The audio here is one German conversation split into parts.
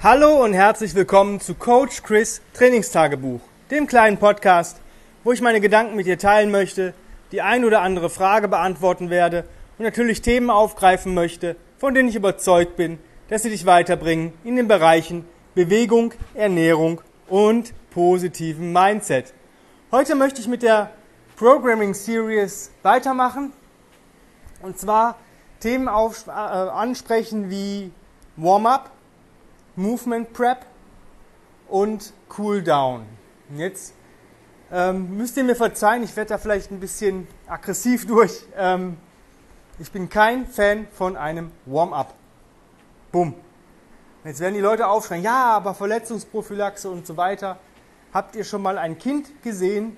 Hallo und herzlich willkommen zu Coach Chris Trainingstagebuch, dem kleinen Podcast, wo ich meine Gedanken mit dir teilen möchte, die ein oder andere Frage beantworten werde und natürlich Themen aufgreifen möchte, von denen ich überzeugt bin, dass sie dich weiterbringen in den Bereichen Bewegung, Ernährung und positiven Mindset. Heute möchte ich mit der Programming Series weitermachen und zwar Themen auf, äh, ansprechen wie Warm-up, Movement Prep und Cool Down. Jetzt ähm, müsst ihr mir verzeihen, ich werde da vielleicht ein bisschen aggressiv durch. Ähm, ich bin kein Fan von einem Warm-up. Bumm. Jetzt werden die Leute aufschreien, ja, aber Verletzungsprophylaxe und so weiter. Habt ihr schon mal ein Kind gesehen,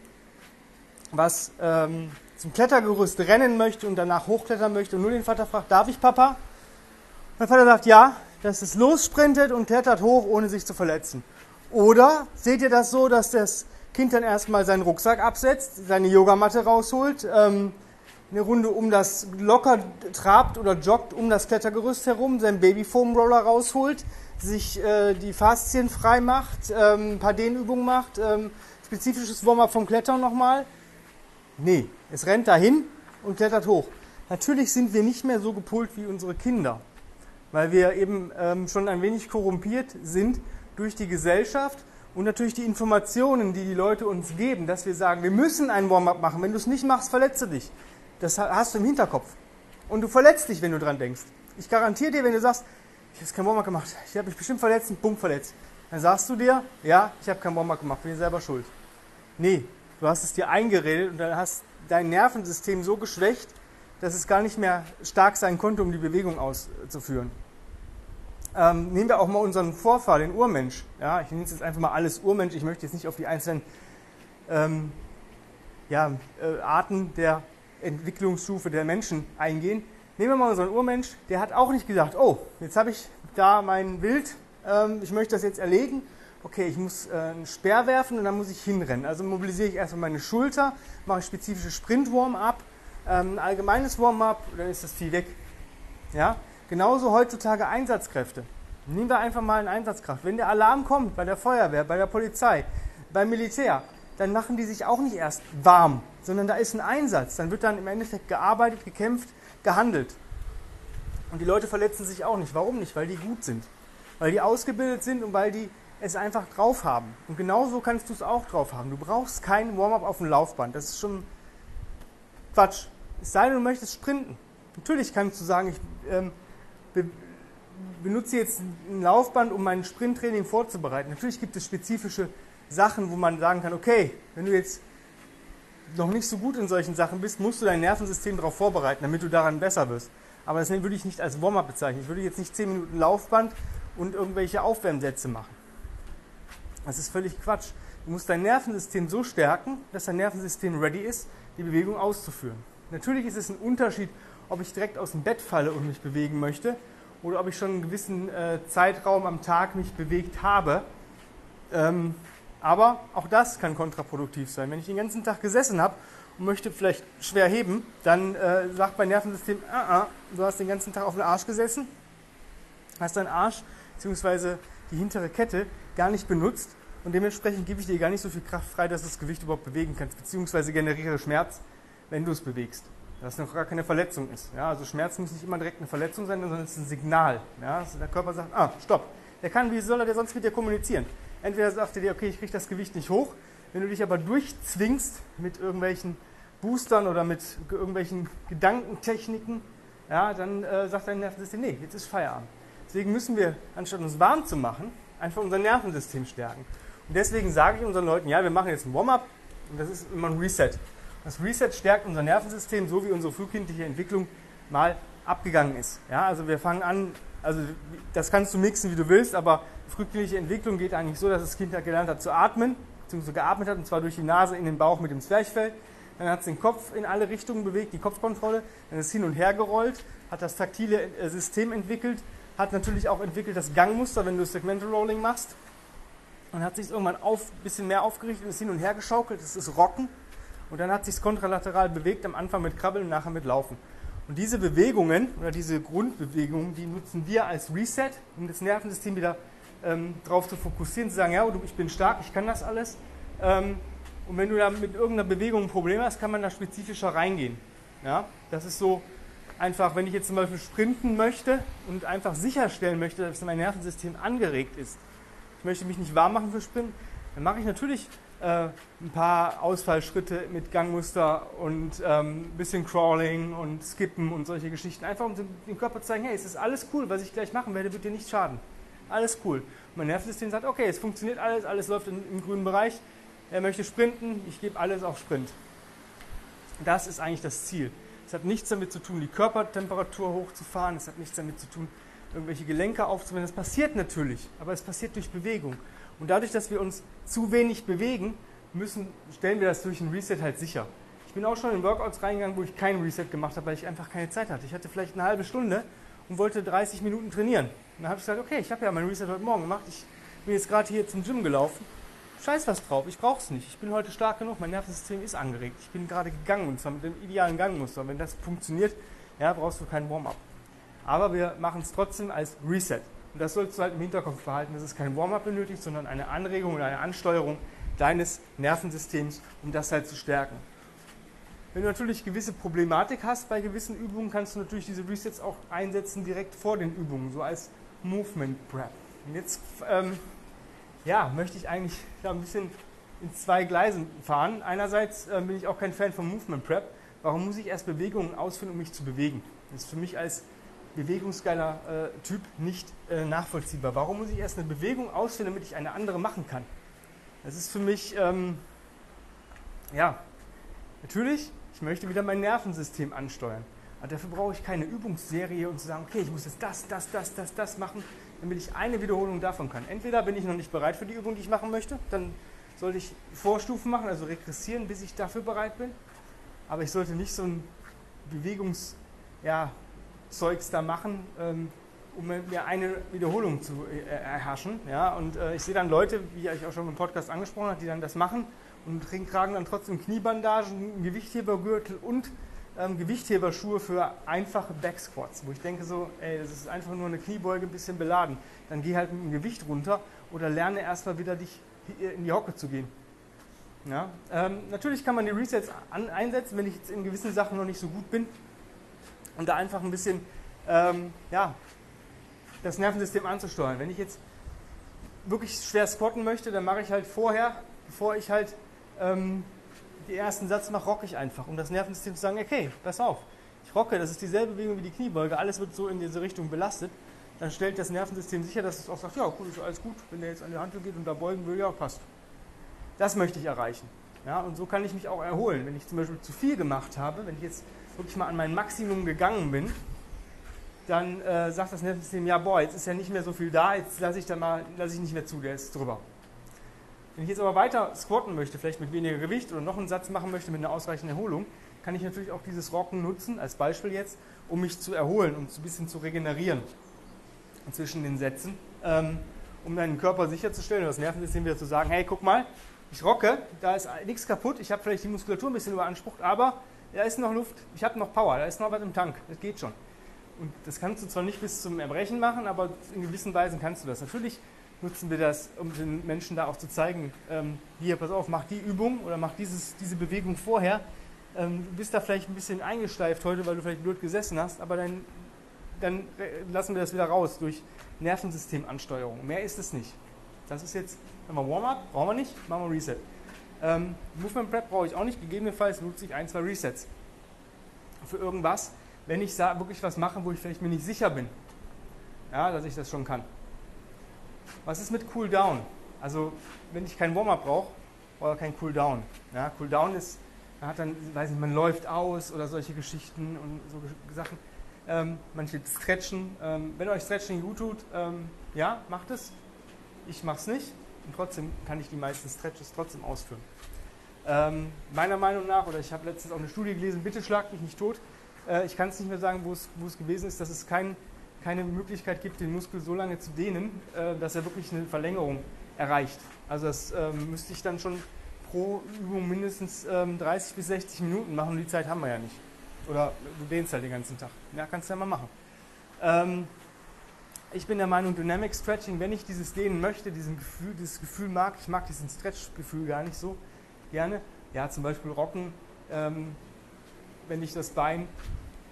was ähm, zum Klettergerüst rennen möchte und danach hochklettern möchte und nur den Vater fragt, darf ich Papa? Mein Vater sagt ja, dass es lossprintet und klettert hoch, ohne sich zu verletzen. Oder seht ihr das so, dass das Kind dann erstmal seinen Rucksack absetzt, seine Yogamatte rausholt, ähm, eine Runde um das locker trabt oder joggt um das Klettergerüst herum, seinen Babyfoam-Roller rausholt, sich äh, die Faszien frei macht, ähm, ein paar Dehnübungen macht, ähm, spezifisches Warm-up vom Klettern nochmal, Nee, es rennt dahin und klettert hoch. Natürlich sind wir nicht mehr so gepolt wie unsere Kinder, weil wir eben ähm, schon ein wenig korrumpiert sind durch die Gesellschaft und natürlich die Informationen, die die Leute uns geben, dass wir sagen, wir müssen einen Warm-up machen. Wenn du es nicht machst, verletze dich. Das hast du im Hinterkopf. Und du verletzt dich, wenn du dran denkst. Ich garantiere dir, wenn du sagst, ich habe kein Warm-up gemacht, ich habe mich bestimmt verletzt, einen Punkt verletzt, dann sagst du dir, ja, ich habe kein Warm-up gemacht, bin selber schuld. Nee, Du hast es dir eingeredet und dann hast dein Nervensystem so geschwächt, dass es gar nicht mehr stark sein konnte, um die Bewegung auszuführen. Ähm, nehmen wir auch mal unseren Vorfahr, den Urmensch. Ja, ich nenne es jetzt einfach mal alles Urmensch. Ich möchte jetzt nicht auf die einzelnen ähm, ja, äh, Arten der Entwicklungsstufe der Menschen eingehen. Nehmen wir mal unseren Urmensch, der hat auch nicht gesagt, oh, jetzt habe ich da mein Wild, ähm, ich möchte das jetzt erlegen okay, ich muss äh, einen Speer werfen und dann muss ich hinrennen. Also mobilisiere ich erstmal meine Schulter, mache spezifische Sprint-Warm-up, ähm, ein allgemeines Warm-up, dann ist das Vieh weg. Ja? Genauso heutzutage Einsatzkräfte. Nehmen wir einfach mal eine Einsatzkraft. Wenn der Alarm kommt bei der Feuerwehr, bei der Polizei, beim Militär, dann machen die sich auch nicht erst warm, sondern da ist ein Einsatz. Dann wird dann im Endeffekt gearbeitet, gekämpft, gehandelt. Und die Leute verletzen sich auch nicht. Warum nicht? Weil die gut sind. Weil die ausgebildet sind und weil die es einfach drauf haben. Und genauso kannst du es auch drauf haben. Du brauchst kein Warm-up auf dem Laufband. Das ist schon Quatsch. Es sei denn, du möchtest sprinten. Natürlich kannst du sagen, ich ähm, be benutze jetzt ein Laufband, um mein Sprinttraining vorzubereiten. Natürlich gibt es spezifische Sachen, wo man sagen kann, okay, wenn du jetzt noch nicht so gut in solchen Sachen bist, musst du dein Nervensystem darauf vorbereiten, damit du daran besser wirst. Aber das würde ich nicht als Warm-up bezeichnen. Ich würde jetzt nicht 10 Minuten Laufband und irgendwelche Aufwärmsätze machen. Das ist völlig Quatsch. Du musst dein Nervensystem so stärken, dass dein Nervensystem ready ist, die Bewegung auszuführen. Natürlich ist es ein Unterschied, ob ich direkt aus dem Bett falle und mich bewegen möchte oder ob ich schon einen gewissen äh, Zeitraum am Tag mich bewegt habe. Ähm, aber auch das kann kontraproduktiv sein. Wenn ich den ganzen Tag gesessen habe und möchte vielleicht schwer heben, dann äh, sagt mein Nervensystem, ah, ah, du hast den ganzen Tag auf dem Arsch gesessen, hast deinen Arsch bzw. die hintere Kette gar nicht benutzt und dementsprechend gebe ich dir gar nicht so viel Kraft frei, dass du das Gewicht überhaupt bewegen kannst, beziehungsweise generiere Schmerz, wenn du es bewegst. Dass noch gar keine Verletzung ist. Ja, also Schmerz muss nicht immer direkt eine Verletzung sein, sondern es ist ein Signal. Ja, also der Körper sagt, ah, stopp. Der kann, wie soll er sonst mit dir kommunizieren? Entweder sagt er dir, okay, ich kriege das Gewicht nicht hoch. Wenn du dich aber durchzwingst mit irgendwelchen Boostern oder mit irgendwelchen Gedankentechniken, ja, dann äh, sagt dein Nervensystem, nee, jetzt ist Feierabend. Deswegen müssen wir, anstatt uns warm zu machen, einfach unser Nervensystem stärken. Und deswegen sage ich unseren Leuten, ja, wir machen jetzt ein Warm-up und das ist immer ein Reset. Das Reset stärkt unser Nervensystem, so wie unsere frühkindliche Entwicklung mal abgegangen ist. Ja, also wir fangen an, also das kannst du mixen, wie du willst, aber frühkindliche Entwicklung geht eigentlich so, dass das Kind halt gelernt hat zu atmen, beziehungsweise geatmet hat, und zwar durch die Nase in den Bauch mit dem Zwerchfell. Dann hat es den Kopf in alle Richtungen bewegt, die Kopfkontrolle, dann ist es hin und her gerollt, hat das taktile äh, System entwickelt, hat natürlich auch entwickelt das Gangmuster, wenn du Segmental Rolling machst. Und hat sich irgendwann ein bisschen mehr aufgerichtet und ist hin und her geschaukelt. Das ist Rocken. Und dann hat sich es kontralateral bewegt, am Anfang mit Krabbeln und nachher mit Laufen. Und diese Bewegungen oder diese Grundbewegungen, die nutzen wir als Reset, um das Nervensystem wieder ähm, darauf zu fokussieren, zu sagen, ja, ich bin stark, ich kann das alles. Ähm, und wenn du da mit irgendeiner Bewegung ein Problem hast, kann man da spezifischer reingehen. Ja, das ist so einfach, wenn ich jetzt zum Beispiel sprinten möchte und einfach sicherstellen möchte, dass mein Nervensystem angeregt ist. Ich möchte mich nicht warm machen für Sprinten, dann mache ich natürlich äh, ein paar Ausfallschritte mit Gangmuster und ähm, ein bisschen Crawling und Skippen und solche Geschichten. Einfach um dem Körper zu zeigen, hey, es ist alles cool, was ich gleich machen werde, wird dir nicht schaden. Alles cool. Mein Nervensystem sagt, okay, es funktioniert alles, alles läuft in, im grünen Bereich. Er möchte sprinten, ich gebe alles auf Sprint. Das ist eigentlich das Ziel. Es hat nichts damit zu tun, die Körpertemperatur hochzufahren, es hat nichts damit zu tun, irgendwelche Gelenke aufzuwenden. Das passiert natürlich, aber es passiert durch Bewegung. Und dadurch, dass wir uns zu wenig bewegen, müssen, stellen wir das durch ein Reset halt sicher. Ich bin auch schon in Workouts reingegangen, wo ich kein Reset gemacht habe, weil ich einfach keine Zeit hatte. Ich hatte vielleicht eine halbe Stunde und wollte 30 Minuten trainieren. Und dann habe ich gesagt, okay, ich habe ja mein Reset heute Morgen gemacht. Ich bin jetzt gerade hier zum Gym gelaufen. Scheiß was drauf, ich brauche es nicht. Ich bin heute stark genug, mein Nervensystem ist angeregt. Ich bin gerade gegangen und zwar mit dem idealen Gangmuster. Wenn das funktioniert, ja, brauchst du keinen Warm-up. Aber wir machen es trotzdem als Reset. Und das sollst du halt im Hinterkopf behalten, dass es kein Warm-up benötigt, sondern eine Anregung und eine Ansteuerung deines Nervensystems, um das halt zu stärken. Wenn du natürlich gewisse Problematik hast bei gewissen Übungen, kannst du natürlich diese Resets auch einsetzen direkt vor den Übungen, so als Movement Prep. Und jetzt ähm, ja, möchte ich eigentlich da ein bisschen in zwei Gleisen fahren. Einerseits äh, bin ich auch kein Fan von Movement Prep. Warum muss ich erst Bewegungen ausführen, um mich zu bewegen? Das ist für mich als bewegungsgeiler äh, Typ nicht äh, nachvollziehbar. Warum muss ich erst eine Bewegung ausführen, damit ich eine andere machen kann? Das ist für mich, ähm, ja, natürlich, ich möchte wieder mein Nervensystem ansteuern. Aber dafür brauche ich keine Übungsserie und zu sagen, okay, ich muss jetzt das, das, das, das, das machen, damit ich eine Wiederholung davon kann. Entweder bin ich noch nicht bereit für die Übung, die ich machen möchte, dann sollte ich Vorstufen machen, also regressieren, bis ich dafür bereit bin. Aber ich sollte nicht so ein Bewegungs, ja, Zeugs da machen, ähm, um mir eine Wiederholung zu äh, erhaschen. Ja? Und äh, ich sehe dann Leute, wie ich auch schon im Podcast angesprochen habe, die dann das machen und tragen dann trotzdem Kniebandagen, Gewichthebergürtel und ähm, Gewichtheberschuhe für einfache Backsquats, wo ich denke so, ey, das ist einfach nur eine Kniebeuge, ein bisschen beladen. Dann geh halt mit dem Gewicht runter oder lerne erstmal wieder dich in die Hocke zu gehen. Ja? Ähm, natürlich kann man die Resets an, einsetzen, wenn ich jetzt in gewissen Sachen noch nicht so gut bin und da einfach ein bisschen ähm, ja, das Nervensystem anzusteuern. Wenn ich jetzt wirklich schwer squatten möchte, dann mache ich halt vorher, bevor ich halt ähm, den ersten Satz mache, rocke ich einfach, um das Nervensystem zu sagen, okay, pass auf, ich rocke, das ist dieselbe Bewegung wie die Kniebeuge, alles wird so in diese Richtung belastet. Dann stellt das Nervensystem sicher, dass es auch sagt, ja, cool, ist alles gut, wenn der jetzt an die Hand geht und da beugen will, ja, passt. Das möchte ich erreichen. Ja, und so kann ich mich auch erholen. Wenn ich zum Beispiel zu viel gemacht habe, wenn ich jetzt wirklich mal an mein Maximum gegangen bin, dann äh, sagt das Nervensystem, ja, boah, jetzt ist ja nicht mehr so viel da, jetzt lasse ich da mal, lasse ich nicht mehr zu, der ist drüber. Wenn ich jetzt aber weiter squatten möchte, vielleicht mit weniger Gewicht oder noch einen Satz machen möchte mit einer ausreichenden Erholung, kann ich natürlich auch dieses Rocken nutzen, als Beispiel jetzt, um mich zu erholen, um ein bisschen zu regenerieren zwischen den Sätzen, ähm, um deinen Körper sicherzustellen und das Nervensystem wieder zu sagen, hey, guck mal, ich rocke, da ist nichts kaputt, ich habe vielleicht die Muskulatur ein bisschen überansprucht, aber da ist noch Luft, ich habe noch Power, da ist noch was im Tank, das geht schon. Und das kannst du zwar nicht bis zum Erbrechen machen, aber in gewissen Weisen kannst du das. Natürlich nutzen wir das, um den Menschen da auch zu zeigen, ähm, hier, pass auf, mach die Übung oder mach dieses, diese Bewegung vorher. Ähm, du bist da vielleicht ein bisschen eingeschleift heute, weil du vielleicht blöd gesessen hast, aber dann, dann lassen wir das wieder raus durch Nervensystemansteuerung. Mehr ist es nicht. Das ist jetzt, wenn wir Warm-up, brauchen wir nicht, machen wir Reset. Ähm, Movement Prep brauche ich auch nicht, gegebenenfalls nutze ich ein, zwei Resets für irgendwas, wenn ich wirklich was mache, wo ich vielleicht mir nicht sicher bin, ja, dass ich das schon kann. Was ist mit Cooldown? Also, wenn ich kein Warm-up brauche, oder kein Cooldown. Ja, Cooldown ist, man hat dann, weiß nicht, man läuft aus oder solche Geschichten und so Sachen. Ähm, manche stretchen. Ähm, wenn euch Stretching gut tut, ähm, ja, macht es. Ich mache es nicht. Und trotzdem kann ich die meisten Stretches trotzdem ausführen. Ähm, meiner Meinung nach, oder ich habe letztens auch eine Studie gelesen, bitte schlag mich nicht tot. Äh, ich kann es nicht mehr sagen, wo es, gewesen ist, dass es kein, keine Möglichkeit gibt, den Muskel so lange zu dehnen, äh, dass er wirklich eine Verlängerung erreicht. Also das ähm, müsste ich dann schon pro Übung mindestens ähm, 30 bis 60 Minuten machen und die Zeit haben wir ja nicht. Oder du dehnst halt den ganzen Tag. Ja, kannst du ja mal machen. Ich bin der Meinung, Dynamic Stretching, wenn ich dieses Dehnen möchte, diesen Gefühl, dieses Gefühl mag, ich mag diesen Stretch-Gefühl gar nicht so gerne. Ja, zum Beispiel Rocken, ähm, wenn ich das Bein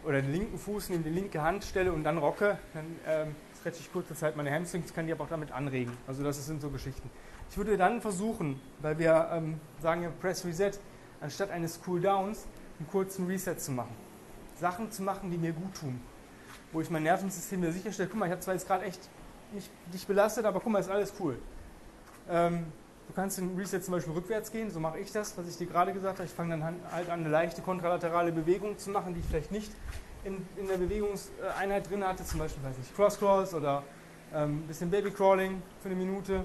oder den linken Fuß neben die linke Hand stelle und dann rocke, dann ähm, stretche ich kurze Zeit meine Hamstrings, kann die aber auch damit anregen. Also das sind so Geschichten. Ich würde dann versuchen, weil wir ähm, sagen ja Press Reset, anstatt eines Cooldowns einen kurzen Reset zu machen. Sachen zu machen, die mir gut tun wo ich mein Nervensystem mir sicherstelle, guck mal, ich habe zwar jetzt gerade echt nicht dich belastet, aber guck mal, ist alles cool. Ähm, du kannst in Reset zum Beispiel rückwärts gehen, so mache ich das, was ich dir gerade gesagt habe. Ich fange dann halt an, eine leichte kontralaterale Bewegung zu machen, die ich vielleicht nicht in, in der Bewegungseinheit drin hatte, zum Beispiel, weiß nicht, Cross-Cross oder ähm, ein bisschen Baby-Crawling für eine Minute.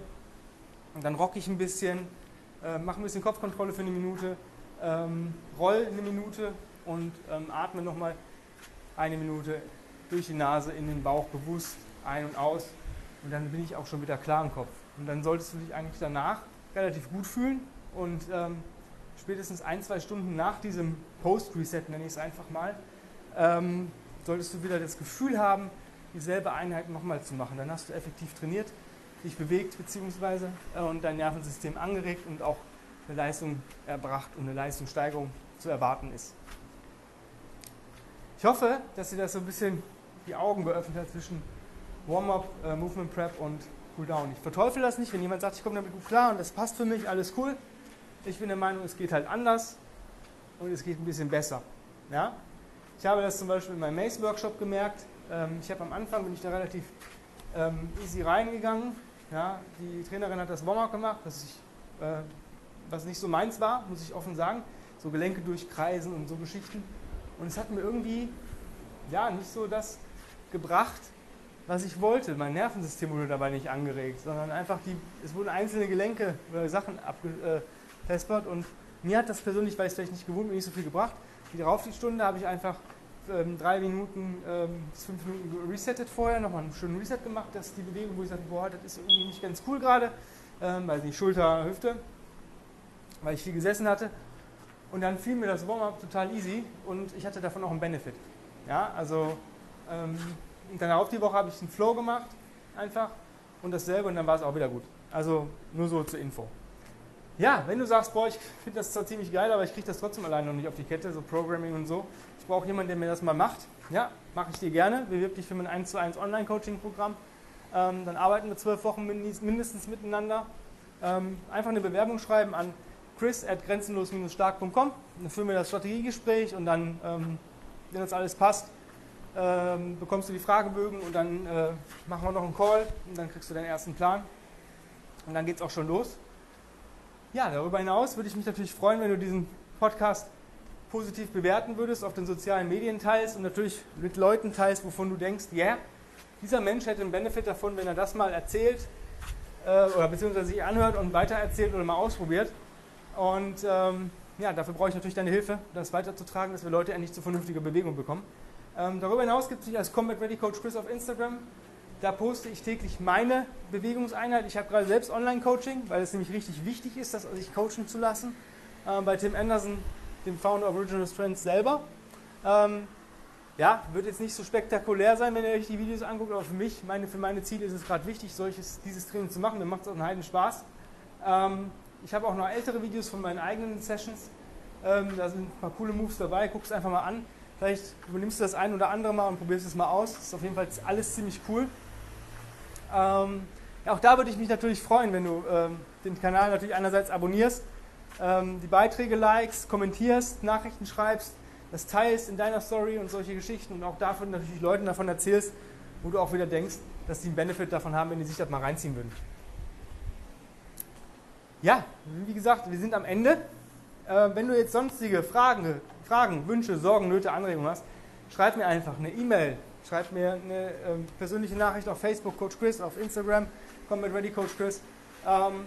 Und dann rocke ich ein bisschen, äh, mache ein bisschen Kopfkontrolle für eine Minute, ähm, roll eine Minute und ähm, atme nochmal eine Minute durch die Nase in den Bauch bewusst ein und aus und dann bin ich auch schon wieder klar im Kopf. Und dann solltest du dich eigentlich danach relativ gut fühlen und ähm, spätestens ein, zwei Stunden nach diesem Post-Reset, nenne ich es einfach mal, ähm, solltest du wieder das Gefühl haben, dieselbe Einheit nochmal zu machen. Dann hast du effektiv trainiert, dich bewegt bzw. Äh, und dein Nervensystem angeregt und auch eine Leistung erbracht und eine Leistungssteigerung zu erwarten ist. Ich hoffe, dass dir das so ein bisschen die Augen geöffnet hat zwischen Warm-up, äh, Movement Prep und Cooldown. Ich verteufel das nicht, wenn jemand sagt, ich komme damit gut klar und das passt für mich, alles cool. Ich bin der Meinung, es geht halt anders und es geht ein bisschen besser. Ja? Ich habe das zum Beispiel in meinem Mace-Workshop gemerkt. Ähm, ich habe am Anfang, bin ich da relativ ähm, easy reingegangen. Ja? Die Trainerin hat das Warm-up gemacht, das ich, äh, was nicht so meins war, muss ich offen sagen. So Gelenke durchkreisen und so Geschichten. Und es hat mir irgendwie ja, nicht so das gebracht, was ich wollte. Mein Nervensystem wurde dabei nicht angeregt, sondern einfach die, es wurden einzelne Gelenke oder Sachen abgespespert und mir hat das persönlich, weil ich es vielleicht nicht gewohnt bin, nicht so viel gebracht. Die darauf die Stunde habe ich einfach ähm, drei Minuten ähm, bis fünf Minuten resettet vorher, nochmal einen schönen Reset gemacht, das ist die Bewegung, wo ich sagte, boah, das ist irgendwie nicht ganz cool gerade, ähm, weil nicht Schulter, Hüfte, weil ich viel gesessen hatte. Und dann fiel mir das Warm-up total easy und ich hatte davon auch einen Benefit. Ja, also ähm, dann auf die Woche habe ich einen Flow gemacht, einfach, und dasselbe und dann war es auch wieder gut. Also nur so zur Info. Ja, wenn du sagst, boah, ich finde das zwar ziemlich geil, aber ich kriege das trotzdem alleine noch nicht auf die Kette, so Programming und so. Ich brauche jemanden, der mir das mal macht. Ja, mache ich dir gerne. Bewirb dich für mein 1 zu 1 Online-Coaching-Programm. Ähm, dann arbeiten wir zwölf Wochen mindestens miteinander. Ähm, einfach eine Bewerbung schreiben an chris at grenzenlos-stark.com. Dann führen wir das Strategiegespräch und dann ähm, wenn das alles passt, ähm, bekommst du die Fragebögen und dann äh, machen wir noch einen Call und dann kriegst du deinen ersten Plan. Und dann geht es auch schon los. Ja, darüber hinaus würde ich mich natürlich freuen, wenn du diesen Podcast positiv bewerten würdest, auf den sozialen Medien teilst und natürlich mit Leuten teilst, wovon du denkst, ja, yeah, dieser Mensch hätte einen Benefit davon, wenn er das mal erzählt äh, oder beziehungsweise sich anhört und weitererzählt oder mal ausprobiert. Und ähm, ja, dafür brauche ich natürlich deine Hilfe, das weiterzutragen, dass wir Leute endlich zu vernünftiger Bewegung bekommen. Ähm, darüber hinaus gibt es mich als Combat Ready Coach Chris auf Instagram. Da poste ich täglich meine Bewegungseinheit. Ich habe gerade selbst Online-Coaching, weil es nämlich richtig wichtig ist, das sich coachen zu lassen. Ähm, bei Tim Anderson, dem Founder of Original Strength selber. Ähm, ja, wird jetzt nicht so spektakulär sein, wenn ihr euch die Videos anguckt, aber für mich, meine, für meine Ziele ist es gerade wichtig, solches, dieses Training zu machen. Mir macht es auch einen heiden Spaß. Ich habe auch noch ältere Videos von meinen eigenen Sessions. Ähm, da sind ein paar coole Moves dabei. Guck es einfach mal an. Vielleicht übernimmst du das ein oder andere mal und probierst es mal aus. Das ist auf jeden Fall alles ziemlich cool. Ähm, auch da würde ich mich natürlich freuen, wenn du ähm, den Kanal natürlich einerseits abonnierst, ähm, die Beiträge likest, kommentierst, Nachrichten schreibst, das teilst in deiner Story und solche Geschichten und auch davon natürlich Leuten davon erzählst, wo du auch wieder denkst, dass die einen Benefit davon haben, wenn die sich das mal reinziehen würden. Ja, wie gesagt, wir sind am Ende. Äh, wenn du jetzt sonstige Fragen, Fragen, Wünsche, Sorgen, Nöte, Anregungen hast, schreib mir einfach eine E-Mail, schreib mir eine äh, persönliche Nachricht auf Facebook, Coach Chris, auf Instagram, komm mit Ready Coach Chris. Ähm,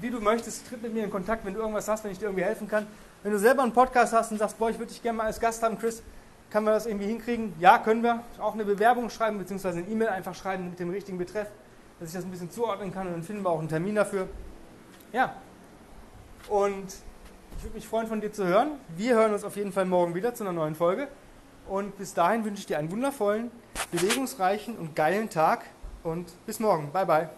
wie du möchtest, tritt mit mir in Kontakt, wenn du irgendwas hast, wenn ich dir irgendwie helfen kann. Wenn du selber einen Podcast hast und sagst, boah, ich würde dich gerne mal als Gast haben, Chris, kann man das irgendwie hinkriegen? Ja, können wir. Auch eine Bewerbung schreiben, beziehungsweise eine E-Mail einfach schreiben mit dem richtigen Betreff, dass ich das ein bisschen zuordnen kann und dann finden wir auch einen Termin dafür. Ja. Und ich würde mich freuen, von dir zu hören. Wir hören uns auf jeden Fall morgen wieder zu einer neuen Folge. Und bis dahin wünsche ich dir einen wundervollen, bewegungsreichen und geilen Tag. und bis morgen. Bye bye.